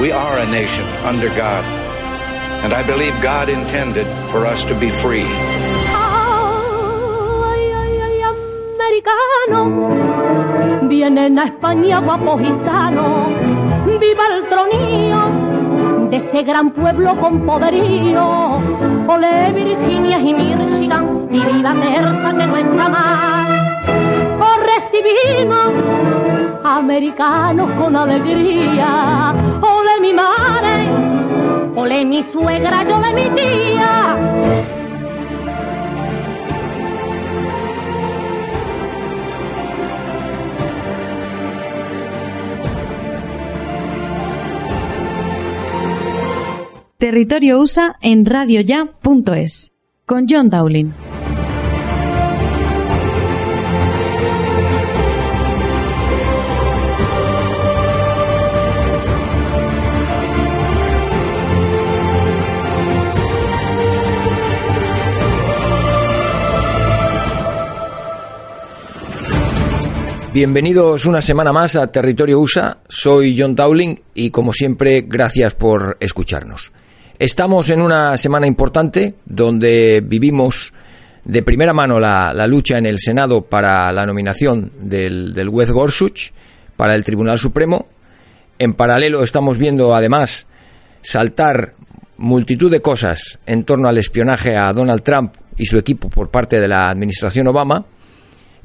We are a nation under God, and I believe God intended for us to be free. Ay, ay, ay, americano, vienen a España guapos y sanos, viva el tronío de este gran pueblo con poderío, ole Virginia y Michigan, y viva Terza que no está mal, os recibimos americanos con alegría, mi madre, ole mi suegra, yo le mi tía. Territorio USA en radioya.es con John Dowling. Bienvenidos una semana más a Territorio USA. Soy John Dowling y como siempre gracias por escucharnos. Estamos en una semana importante donde vivimos de primera mano la, la lucha en el Senado para la nominación del, del juez Gorsuch para el Tribunal Supremo. En paralelo estamos viendo además saltar multitud de cosas en torno al espionaje a Donald Trump y su equipo por parte de la administración Obama.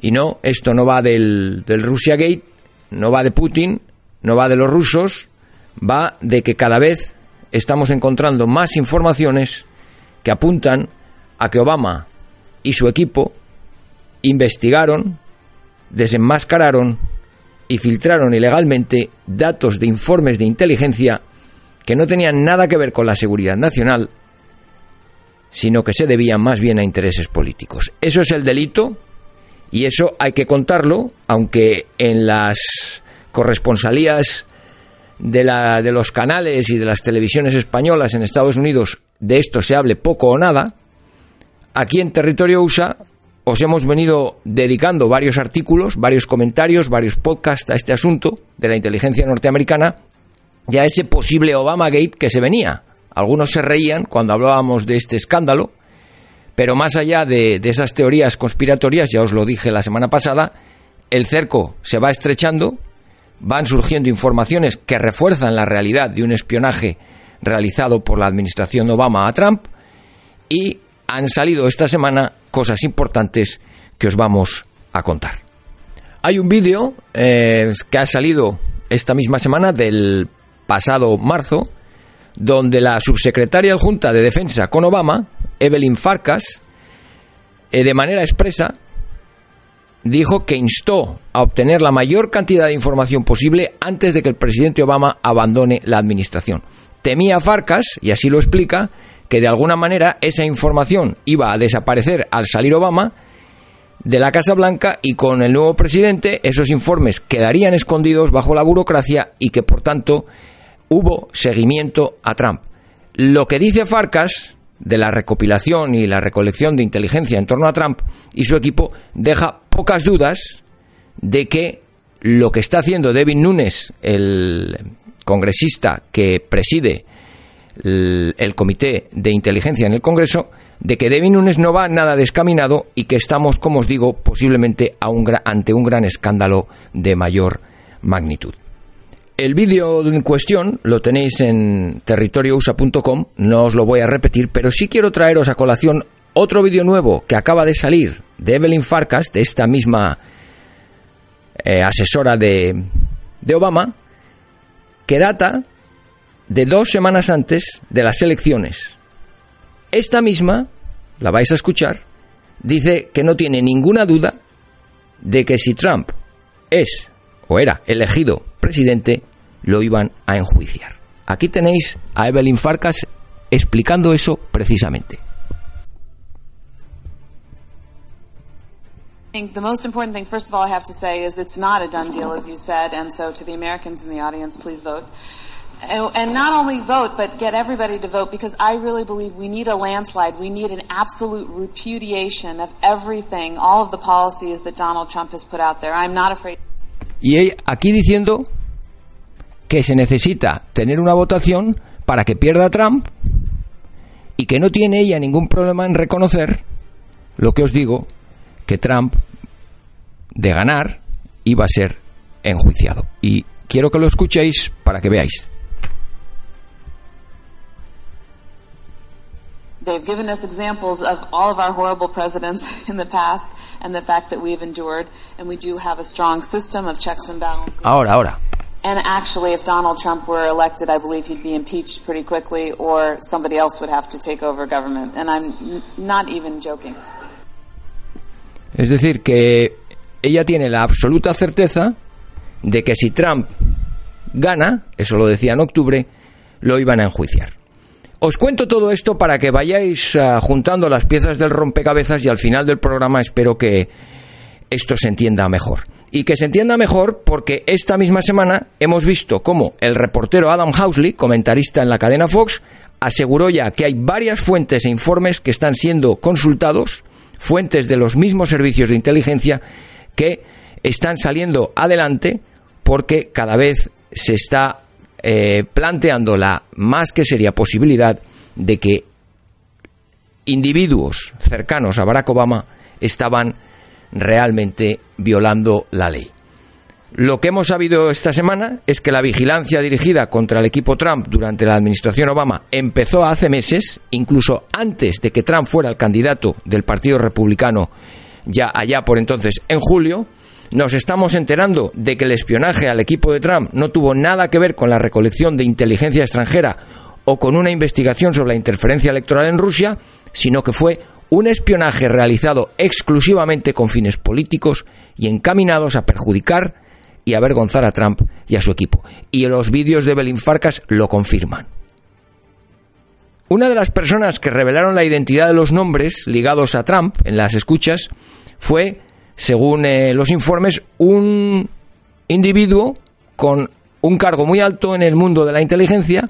Y no, esto no va del, del Russia Gate, no va de Putin, no va de los rusos, va de que cada vez estamos encontrando más informaciones que apuntan a que Obama y su equipo investigaron, desenmascararon y filtraron ilegalmente datos de informes de inteligencia que no tenían nada que ver con la seguridad nacional, sino que se debían más bien a intereses políticos. Eso es el delito y eso hay que contarlo, aunque en las corresponsalías de, la, de los canales y de las televisiones españolas en Estados Unidos de esto se hable poco o nada, aquí en territorio USA os hemos venido dedicando varios artículos, varios comentarios, varios podcasts a este asunto de la inteligencia norteamericana y a ese posible Obamagate que se venía. Algunos se reían cuando hablábamos de este escándalo, pero más allá de, esas teorías conspiratorias, ya os lo dije la semana pasada, el cerco se va estrechando, van surgiendo informaciones que refuerzan la realidad de un espionaje realizado por la administración Obama a Trump y han salido esta semana cosas importantes que os vamos a contar. Hay un vídeo eh, que ha salido esta misma semana del pasado marzo, donde la subsecretaria adjunta de Defensa con Obama, Evelyn Farkas, eh, de manera expresa, dijo que instó a obtener la mayor cantidad de información posible antes de que el presidente Obama abandone la administración. Temía Farkas, y así lo explica, que de alguna manera esa información iba a desaparecer al salir Obama de la Casa Blanca y con el nuevo presidente esos informes quedarían escondidos bajo la burocracia y que por tanto hubo seguimiento a Trump. Lo que dice Farkas de la recopilación y la recolección de inteligencia en torno a Trump y su equipo deja pocas dudas de que lo que está haciendo Devin Nunes, el congresista que preside el, comité de inteligencia en el Congreso, de que Devin Nunes no va nada descaminado y que estamos, como os digo, posiblemente ante un gran escándalo de mayor magnitud. El vídeo en cuestión lo tenéis en territoriousa.com, no os lo voy a repetir, pero sí quiero traeros a colación otro vídeo nuevo que acaba de salir de Evelyn Farkas, de esta misma eh, asesora de, de Obama, que data de dos semanas antes de las elecciones. Esta misma, la vais a escuchar, dice que no tiene ninguna duda de que si Trump es o era elegido presidente, lo iban a enjuiciar. Aquí tenéis a Evelyn Farkas explicando eso precisamente. I think the most important thing, first of all, I have to say is it's not a done deal, as you said, and so to the Americans in the audience, please vote. And, and not only vote, but get everybody to vote because I really believe we need a landslide. We need an absolute repudiation of everything, all of the policies that Donald Trump has put out there. I'm not afraid. Y aquí diciendo que se necesita tener una votación para que pierda Trump y que no tiene ella ningún problema en reconocer lo que os digo, que Trump de ganar iba a ser enjuiciado. Y quiero que lo escuchéis para que veáis. They've given us examples of all of our horrible presidents in the past and the fact that we've endured, and we do have a strong system of checks and balances. Ahora, ahora. And actually, if Donald Trump were elected, I believe he'd be impeached pretty quickly, or somebody else would have to take over government. And I'm not even joking. Es decir, que ella tiene la absoluta certeza de que si Trump gana, eso lo decía en octubre, lo iban a enjuiciar. Os cuento todo esto para que vayáis uh, juntando las piezas del rompecabezas y al final del programa espero que esto se entienda mejor. Y que se entienda mejor porque esta misma semana hemos visto cómo el reportero Adam Housley, comentarista en la cadena Fox, aseguró ya que hay varias fuentes e informes que están siendo consultados, fuentes de los mismos servicios de inteligencia, que están saliendo adelante porque cada vez se está eh, planteando la más que seria posibilidad de que individuos cercanos a Barack Obama estaban realmente violando la ley. Lo que hemos sabido esta semana es que la vigilancia dirigida contra el equipo Trump durante la administración Obama empezó hace meses, incluso antes de que Trump fuera el candidato del Partido Republicano ya allá por entonces en julio, nos estamos enterando de que el espionaje al equipo de Trump no tuvo nada que ver con la recolección de inteligencia extranjera o con una investigación sobre la interferencia electoral en Rusia, sino que fue un espionaje realizado exclusivamente con fines políticos y encaminados a perjudicar y avergonzar a Trump y a su equipo. Y los vídeos de Belín Farcas lo confirman. Una de las personas que revelaron la identidad de los nombres ligados a Trump en las escuchas fue según eh, los informes, un individuo con un cargo muy alto en el mundo de la inteligencia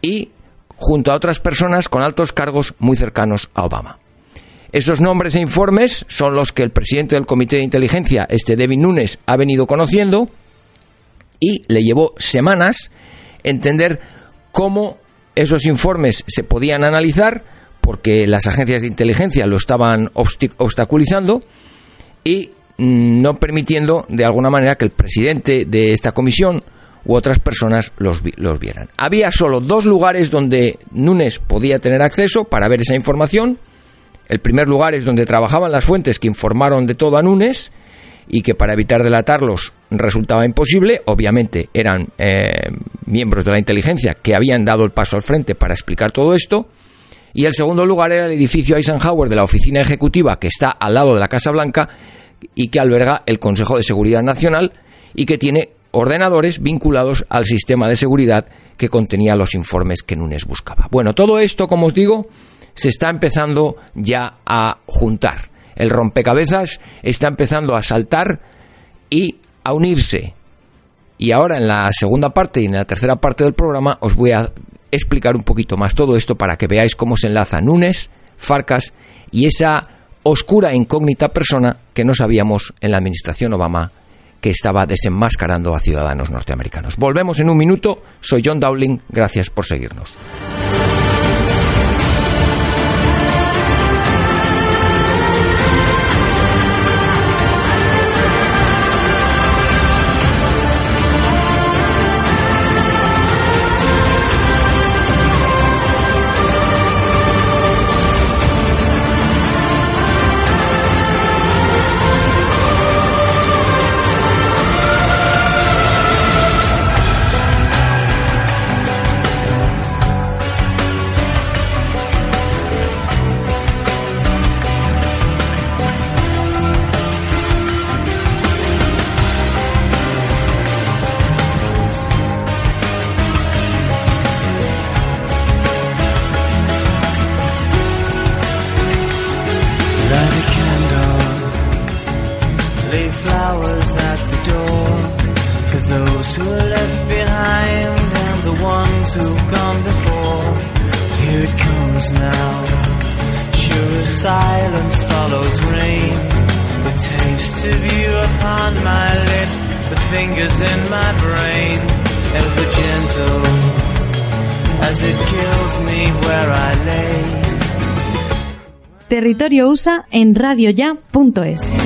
y junto a otras personas con altos cargos muy cercanos a Obama. Esos nombres e informes son los que el presidente del Comité de Inteligencia, este David Nunes, ha venido conociendo y le llevó semanas entender cómo esos informes se podían analizar porque las agencias de inteligencia lo estaban obstaculizando y mm, no permitiendo de alguna manera que el presidente de esta comisión u otras personas los, los, vieran. Había solo dos lugares donde Nunes podía tener acceso para ver esa información. El primer lugar es donde trabajaban las fuentes que informaron de todo a Nunes y que para evitar delatarlos resultaba imposible. Obviamente eran eh, miembros de la inteligencia que habían dado el paso al frente para explicar todo esto. Y el segundo lugar era el edificio Eisenhower de la oficina ejecutiva que está al lado de la Casa Blanca y que alberga el Consejo de Seguridad Nacional y que tiene ordenadores vinculados al sistema de seguridad que contenía los informes que Nunes buscaba. Bueno, todo esto, como os digo, se está empezando ya a juntar. El rompecabezas está empezando a saltar y a unirse. Y ahora en la segunda parte y en la tercera parte del programa os voy a explicar un poquito más todo esto para que veáis cómo se enlaza Nunes, Farcas y esa oscura e incógnita persona que no sabíamos en la administración Obama que estaba desenmascarando a ciudadanos norteamericanos. Volvemos en un minuto. Soy John Dowling. Gracias por seguirnos. Territorio USA en radioya.es.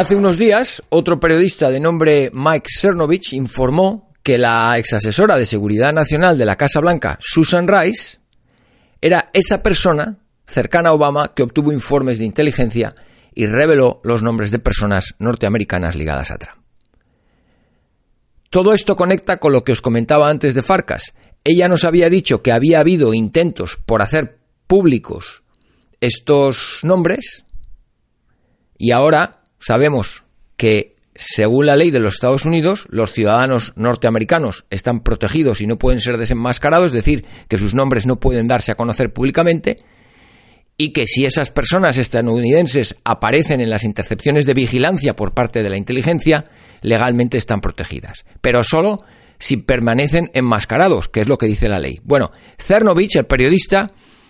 Hace unos días, otro periodista de nombre Mike Cernovich informó que la exasesora de Seguridad Nacional de la Casa Blanca, Susan Rice, era esa persona cercana a Obama que obtuvo informes de inteligencia y reveló los nombres de personas norteamericanas ligadas a Trump. Todo esto conecta con lo que os comentaba antes de Farcas. Ella nos había dicho que había habido intentos por hacer públicos estos nombres y ahora sabemos que, según la ley de los Estados Unidos, los ciudadanos norteamericanos están protegidos y no pueden ser desenmascarados, es decir, que sus nombres no pueden darse a conocer públicamente, y que si esas personas estadounidenses aparecen en las intercepciones de vigilancia por parte de la inteligencia, legalmente están protegidas. Pero solo si permanecen enmascarados, que es lo que dice la ley. Bueno, Cernovich, el periodista,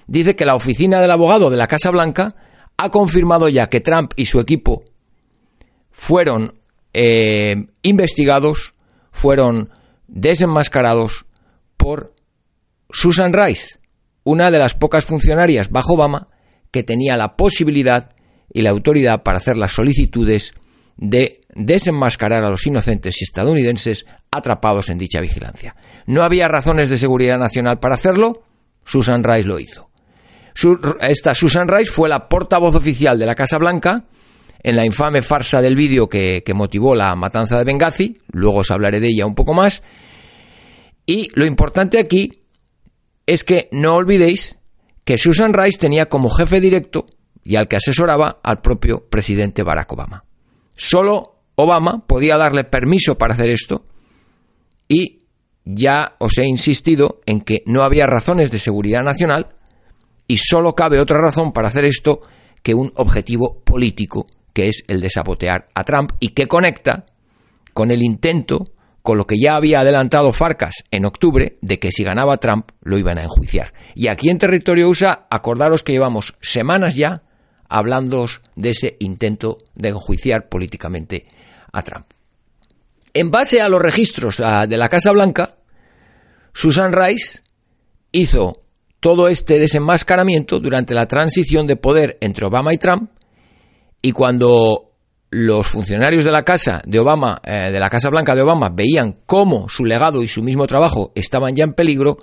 dice que la oficina del abogado de la Casa Blanca ha confirmado ya que Trump y su equipo fueron eh, investigados, fueron desenmascarados por Susan Rice, una de las pocas funcionarias bajo Obama que tenía la posibilidad y la autoridad para hacer las solicitudes de desenmascarar a los inocentes estadounidenses atrapados en dicha vigilancia. No había razones de seguridad nacional para hacerlo, Susan Rice lo hizo. Esta Susan Rice fue la portavoz oficial de la Casa Blanca en la infame farsa del vídeo que, motivó la matanza de Benghazi, luego os hablaré de ella un poco más, y lo importante aquí es que no olvidéis que Susan Rice tenía como jefe directo y al que asesoraba al propio presidente Barack Obama. Solo Obama podía darle permiso para hacer esto y ya os he insistido en que no había razones de seguridad nacional y solo cabe otra razón para hacer esto que un objetivo político, que es el de sabotear a Trump y que conecta con el intento, con lo que ya había adelantado Farcas en octubre, de que si ganaba Trump lo iban a enjuiciar. Y aquí en territorio USA, acordaros que llevamos semanas ya hablando de ese intento de enjuiciar políticamente a Trump. En base a los registros de la Casa Blanca, Susan Rice hizo todo este desenmascaramiento durante la transición de poder entre Obama y Trump y cuando los funcionarios de la casa de Obama, eh, de la Casa Blanca de Obama, veían cómo su legado y su mismo trabajo estaban ya en peligro,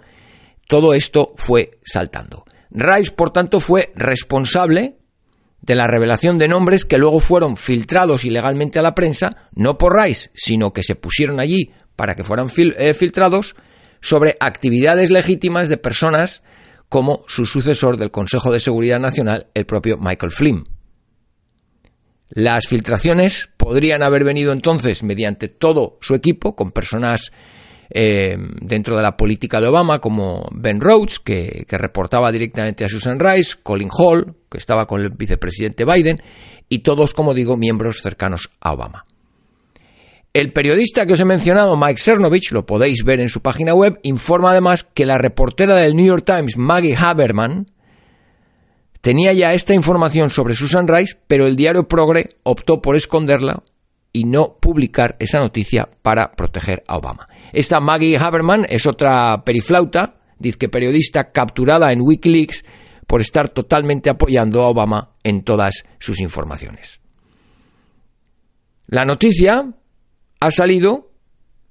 todo esto fue saltando. Rice, por tanto, fue responsable de la revelación de nombres que luego fueron filtrados ilegalmente a la prensa, no por Rice, sino que se pusieron allí para que fueran eh, filtrados sobre actividades legítimas de personas como su sucesor del Consejo de Seguridad Nacional, el propio Michael Flynn. Las filtraciones podrían haber venido entonces mediante todo su equipo, con personas eh, dentro de la política de Obama, como Ben Rhodes, que, que, reportaba directamente a Susan Rice, Colin Hall, que estaba con el vicepresidente Biden, y todos, como digo, miembros cercanos a Obama. El periodista que os he mencionado, Mike Cernovich, lo podéis ver en su página web, informa además que la reportera del New York Times, Maggie Haberman, tenía ya esta información sobre Susan Rice, pero el diario Progre optó por esconderla y no publicar esa noticia para proteger a Obama. Esta Maggie Haberman es otra periflauta, dice periodista capturada en Wikileaks por estar totalmente apoyando a Obama en todas sus informaciones. La noticia ha salido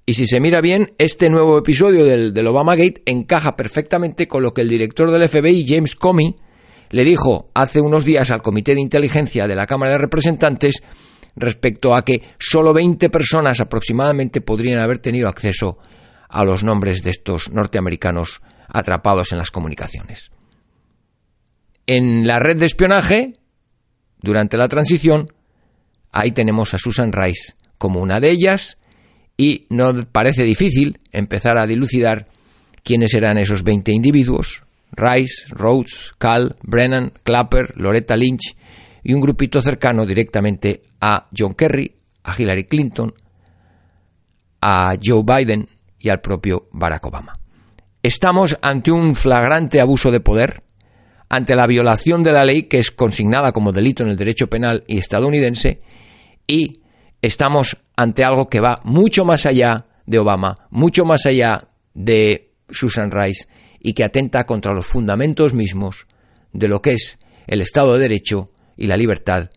y si se mira bien, este nuevo episodio del, del Obamagate encaja perfectamente con lo que el director del FBI, James Comey, le dijo hace unos días al Comité de Inteligencia de la Cámara de Representantes respecto a que solo 20 personas aproximadamente podrían haber tenido acceso a los nombres de estos norteamericanos atrapados en las comunicaciones. En la red de espionaje, durante la transición, ahí tenemos a Susan Rice como una de ellas y no parece difícil empezar a dilucidar quiénes eran esos 20 individuos Rice, Rhodes, Cal, Brennan, Clapper, Loretta Lynch y un grupito cercano directamente a John Kerry, a Hillary Clinton, a Joe Biden y al propio Barack Obama. Estamos ante un flagrante abuso de poder, ante la violación de la ley que es consignada como delito en el derecho penal y estadounidense y estamos ante algo que va mucho más allá de Obama, mucho más allá de Susan Rice y que atenta contra los fundamentos mismos de lo que es el Estado de Derecho y la libertad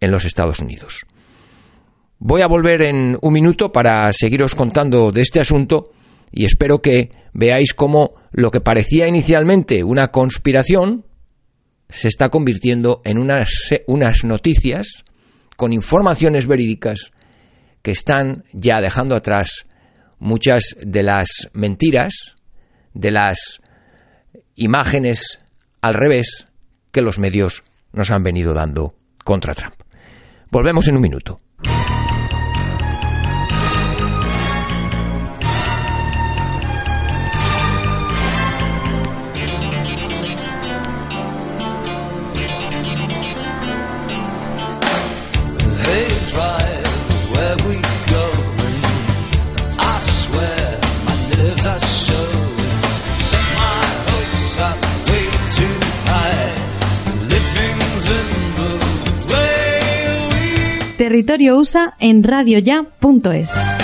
en los Estados Unidos. Voy a volver en un minuto para seguiros contando de este asunto y espero que veáis cómo lo que parecía inicialmente una conspiración se está convirtiendo en unas, unas noticias con informaciones verídicas que están ya dejando atrás muchas de las mentiras, de las imágenes al revés que los medios nos han venido dando contra Trump. Volvemos en un minuto. Territorio USA en radioya.es.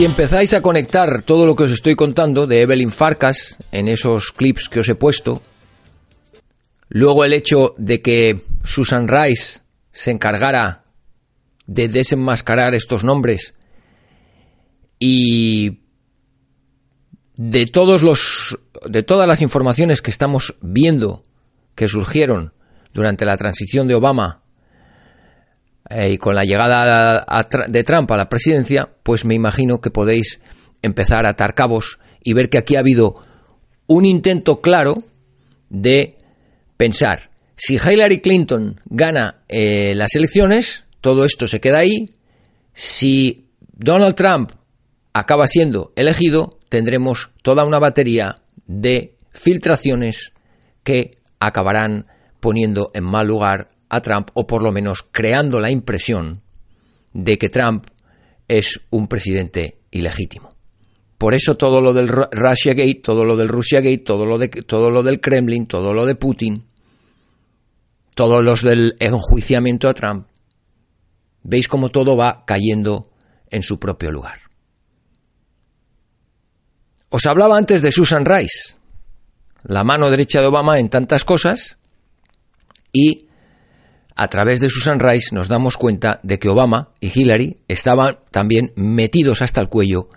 Si empezáis a conectar todo lo que os estoy contando de Evelyn Farkas en esos clips que os he puesto, luego el hecho de que Susan Rice se encargara de desenmascarar estos nombres y de todos los de todas las informaciones que estamos viendo que surgieron durante la transición de Obama eh, y con la llegada de Trump a la presidencia, pues me imagino que podéis empezar a atar cabos y ver que aquí ha habido un intento claro de pensar, si Hillary Clinton gana eh, las elecciones, todo esto se queda ahí, si Donald Trump acaba siendo elegido, tendremos toda una batería de filtraciones que acabarán poniendo en mal lugar a Trump o por lo menos creando la impresión de que Trump es un presidente ilegítimo. Por eso todo lo del Ru- Russiagate, todo lo del Russiagate, todo lo de todo lo del Kremlin, todo lo de Putin, todos los del enjuiciamiento a Trump, veis cómo todo va cayendo en su propio lugar. Os hablaba antes de Susan Rice, la mano derecha de Obama en tantas cosas, y a través de Susan Rice nos damos cuenta de que Obama y Hillary estaban también metidos hasta el cuello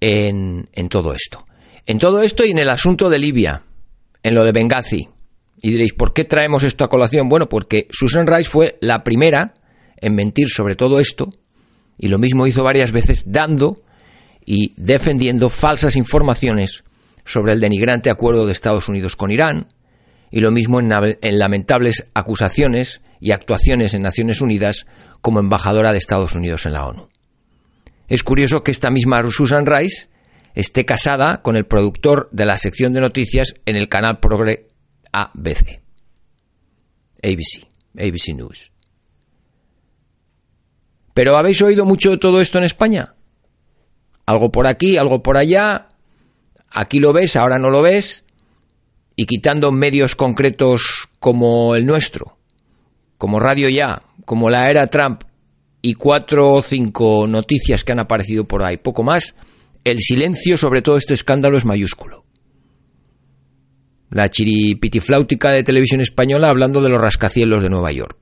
en, todo esto. En todo esto y en el asunto de Libia, en lo de Benghazi. Y diréis, ¿por qué traemos esto a colación? Bueno, porque Susan Rice fue la primera en mentir sobre todo esto, y lo mismo hizo varias veces dando y defendiendo falsas informaciones sobre el denigrante acuerdo de Estados Unidos con Irán, y lo mismo en, lamentables acusaciones y actuaciones en Naciones Unidas como embajadora de Estados Unidos en la ONU. Es curioso que esta misma Susan Rice esté casada con el productor de la sección de noticias en el canal Progre ABC. ABC, ABC News. Pero ¿habéis oído mucho de todo esto en España? Algo por aquí, algo por allá. Aquí lo ves, ahora no lo ves. Y quitando medios concretos como el nuestro, como Radio Ya, como la era Trump y cuatro o cinco noticias que han aparecido por ahí, poco más, el silencio sobre todo este escándalo es mayúsculo. La chiripitifláutica de televisión española hablando de los rascacielos de Nueva York.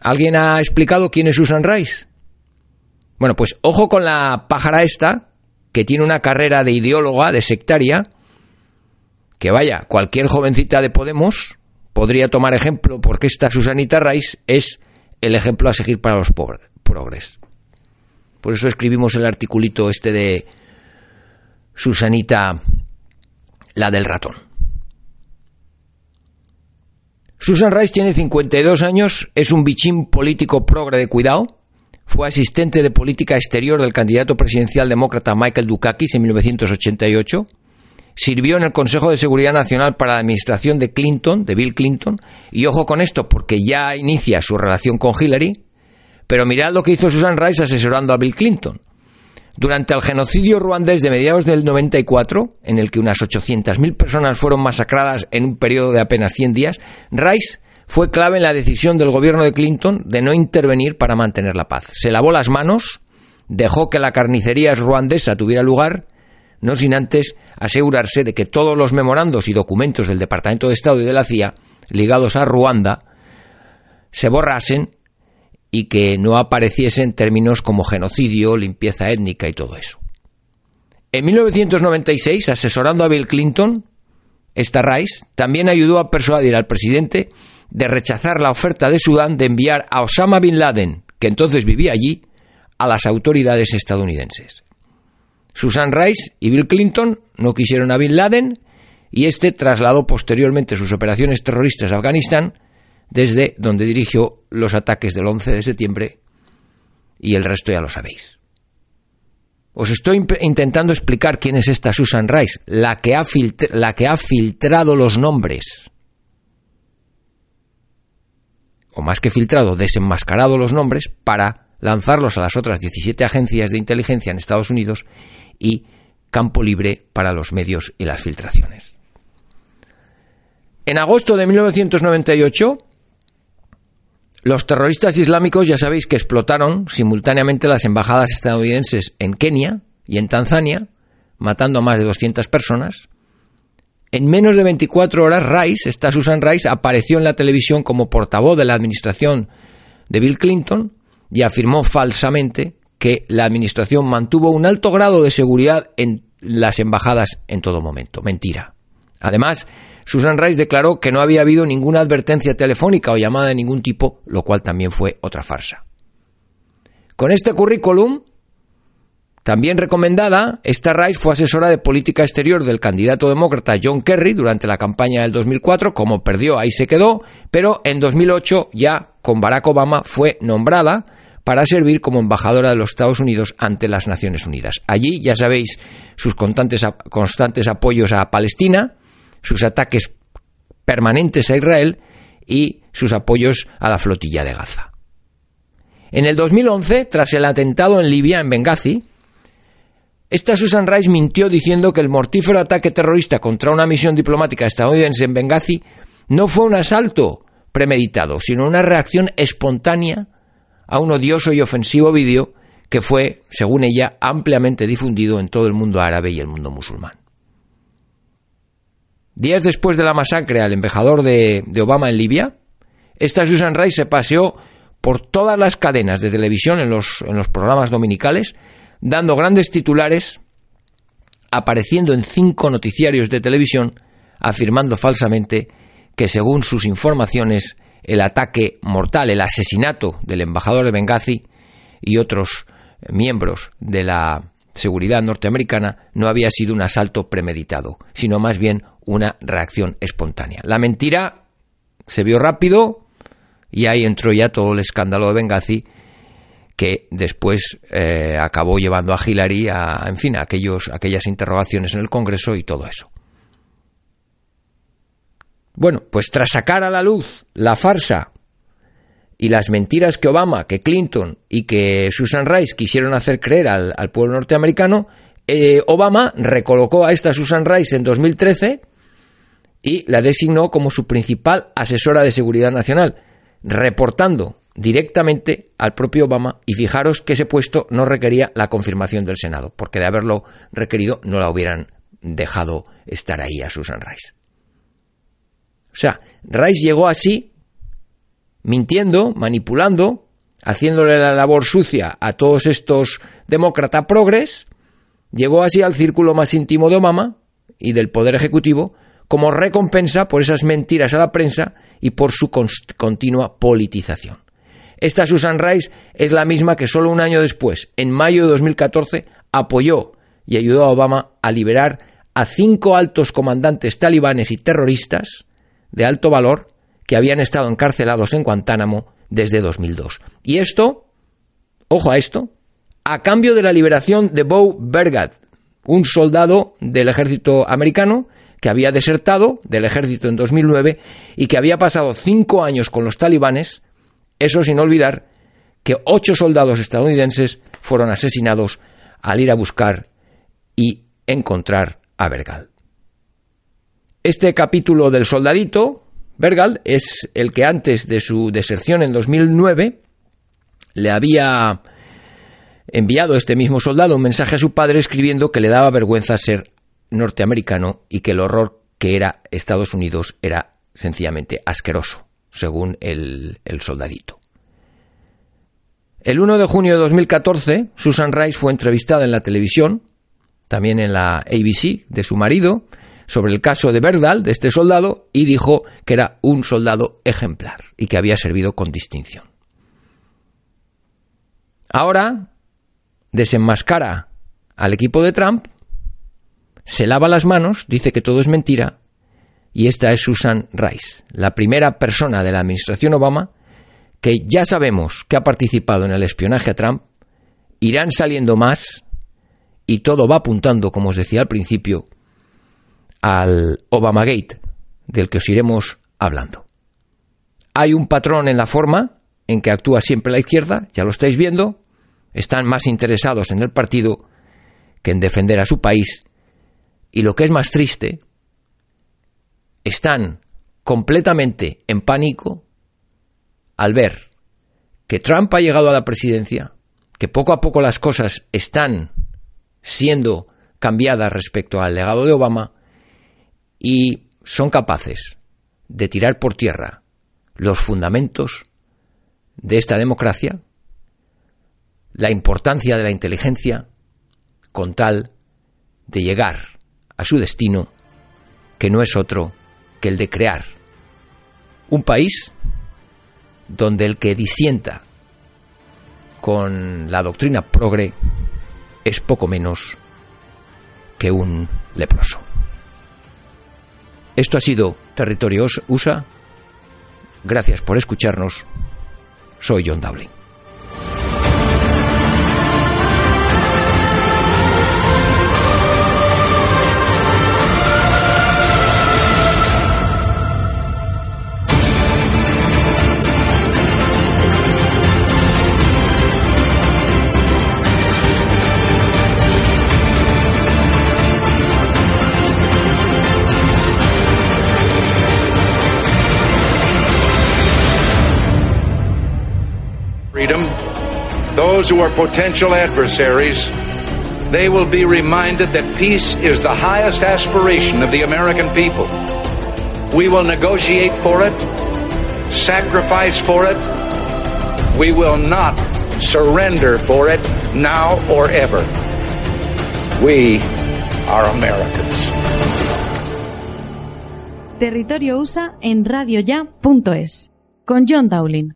¿Alguien ha explicado quién es Susan Rice? Bueno, pues ojo con la pájara esta, que tiene una carrera de ideóloga, de sectaria, que vaya, cualquier jovencita de Podemos podría tomar ejemplo, porque esta Susanita Rice es el ejemplo a seguir para los progres. Por eso escribimos el articulito este de Susanita, la del ratón. Susan Rice tiene 52 años, es un bichín político progre de cuidado, fue asistente de política exterior del candidato presidencial demócrata Michael Dukakis en 1988, sirvió en el Consejo de Seguridad Nacional para la administración de Clinton, de Bill Clinton, y ojo con esto porque ya inicia su relación con Hillary, pero mirad lo que hizo Susan Rice asesorando a Bill Clinton. Durante el genocidio ruandés de mediados del 94, en el que unas 800.000 personas fueron masacradas en un periodo de apenas 100 días, Rice fue clave en la decisión del gobierno de Clinton de no intervenir para mantener la paz. Se lavó las manos, dejó que la carnicería ruandesa tuviera lugar, no sin antes asegurarse de que todos los memorandos y documentos del Departamento de Estado y de la CIA ligados a Ruanda se borrasen y que no apareciesen términos como genocidio, limpieza étnica y todo eso. En 1996, asesorando a Bill Clinton, esta Rice también ayudó a persuadir al presidente de rechazar la oferta de Sudán de enviar a Osama Bin Laden, que entonces vivía allí, a las autoridades estadounidenses. Susan Rice y Bill Clinton no quisieron a Bin Laden y este trasladó posteriormente sus operaciones terroristas a Afganistán desde donde dirigió los ataques del 11 de septiembre y el resto ya lo sabéis. Os estoy intentando explicar quién es esta Susan Rice, la que ha, la que ha filtrado los nombres. O más que filtrado, desenmascarado los nombres para lanzarlos a las otras 17 agencias de inteligencia en Estados Unidos y campo libre para los medios y las filtraciones. En agosto de 1998, los terroristas islámicos ya sabéis que explotaron simultáneamente las embajadas estadounidenses en Kenia y en Tanzania, matando a más de 200 personas. En menos de 24 horas, Rice, esta Susan Rice, apareció en la televisión como portavoz de la administración de Bill Clinton y afirmó falsamente que la administración mantuvo un alto grado de seguridad en las embajadas en todo momento. Mentira. Además, Susan Rice declaró que no había habido ninguna advertencia telefónica o llamada de ningún tipo, lo cual también fue otra farsa. Con este currículum, también recomendada, esta Rice fue asesora de política exterior del candidato demócrata John Kerry durante la campaña del 2004, como perdió ahí se quedó, pero en 2008 ya con Barack Obama fue nombrada para servir como embajadora de los Estados Unidos ante las Naciones Unidas. Allí, ya sabéis, sus constantes, constantes apoyos a Palestina, sus ataques permanentes a Israel y sus apoyos a la flotilla de Gaza. En el 2011, tras el atentado en Libia, en Benghazi, esta Susan Rice mintió diciendo que el mortífero ataque terrorista contra una misión diplomática estadounidense en Benghazi no fue un asalto premeditado, sino una reacción espontánea a un odioso y ofensivo vídeo que fue, según ella, ampliamente difundido en todo el mundo árabe y el mundo musulmán. Días después de la masacre al embajador de, Obama en Libia, esta Susan Rice se paseó por todas las cadenas de televisión en los, en los programas dominicales, dando grandes titulares, apareciendo en cinco noticiarios de televisión, afirmando falsamente que según sus informaciones el ataque mortal, el asesinato del embajador de Benghazi y otros miembros de la seguridad norteamericana no había sido un asalto premeditado, sino más bien una reacción espontánea. La mentira se vio rápido y ahí entró ya todo el escándalo de Benghazi que después eh, acabó llevando a Hillary a, en fin, a aquellos, aquellas interrogaciones en el Congreso y todo eso. Bueno, pues tras sacar a la luz la farsa y las mentiras que Obama, que Clinton y que Susan Rice quisieron hacer creer al, pueblo norteamericano, eh, Obama recolocó a esta Susan Rice en 2013 y la designó como su principal asesora de seguridad nacional. reportando directamente al propio Obama y fijaros que ese puesto no requería la confirmación del Senado, porque de haberlo requerido no la hubieran dejado estar ahí a Susan Rice. O sea, Rice llegó así, mintiendo, manipulando, haciéndole la labor sucia a todos estos demócrata progres, llegó así al círculo más íntimo de Obama y del Poder Ejecutivo como recompensa por esas mentiras a la prensa y por su continua politización. Esta Susan Rice es la misma que solo un año después, en mayo de 2014, apoyó y ayudó a Obama a liberar a cinco altos comandantes talibanes y terroristas de alto valor que habían estado encarcelados en Guantánamo desde 2002. Y esto, ojo a esto, a cambio de la liberación de Bo Bergad, un soldado del ejército americano que había desertado del ejército en 2009 y que había pasado cinco años con los talibanes, eso sin olvidar que ocho soldados estadounidenses fueron asesinados al ir a buscar y encontrar a Bergal. Este capítulo del soldadito, Bergal, es el que antes de su deserción en 2009 le había enviado este mismo soldado un mensaje a su padre escribiendo que le daba vergüenza ser norteamericano y que el horror que era Estados Unidos era sencillamente asqueroso, según el, el soldadito. El 1 de junio de 2014, Susan Rice fue entrevistada en la televisión, también en la ABC, de su marido, sobre el caso de Berdal, de este soldado, y dijo que era un soldado ejemplar y que había servido con distinción. Ahora desenmascara al equipo de Trump se lava las manos, dice que todo es mentira, y esta es Susan Rice, la primera persona de la administración Obama que ya sabemos que ha participado en el espionaje a Trump, irán saliendo más y todo va apuntando, como os decía al principio, al Obamagate, del que os iremos hablando. Hay un patrón en la forma en que actúa siempre la izquierda, ya lo estáis viendo, están más interesados en el partido que en defender a su país y lo que es más triste, están completamente en pánico al ver que Trump ha llegado a la presidencia, que poco a poco las cosas están siendo cambiadas respecto al legado de Obama y son capaces de tirar por tierra los fundamentos de esta democracia, la importancia de la inteligencia, con tal de llegar a su destino, que no es otro que el de crear un país donde el que disienta con la doctrina progre es poco menos que un leproso. Esto ha sido Territorio USA. Gracias por escucharnos. Soy John Dowling. Those who are potential adversaries, they will be reminded that peace is the highest aspiration of the American people. We will negotiate for it, sacrifice for it. We will not surrender for it now or ever. We are Americans. Territorio USA en radioya.es con John Dowling.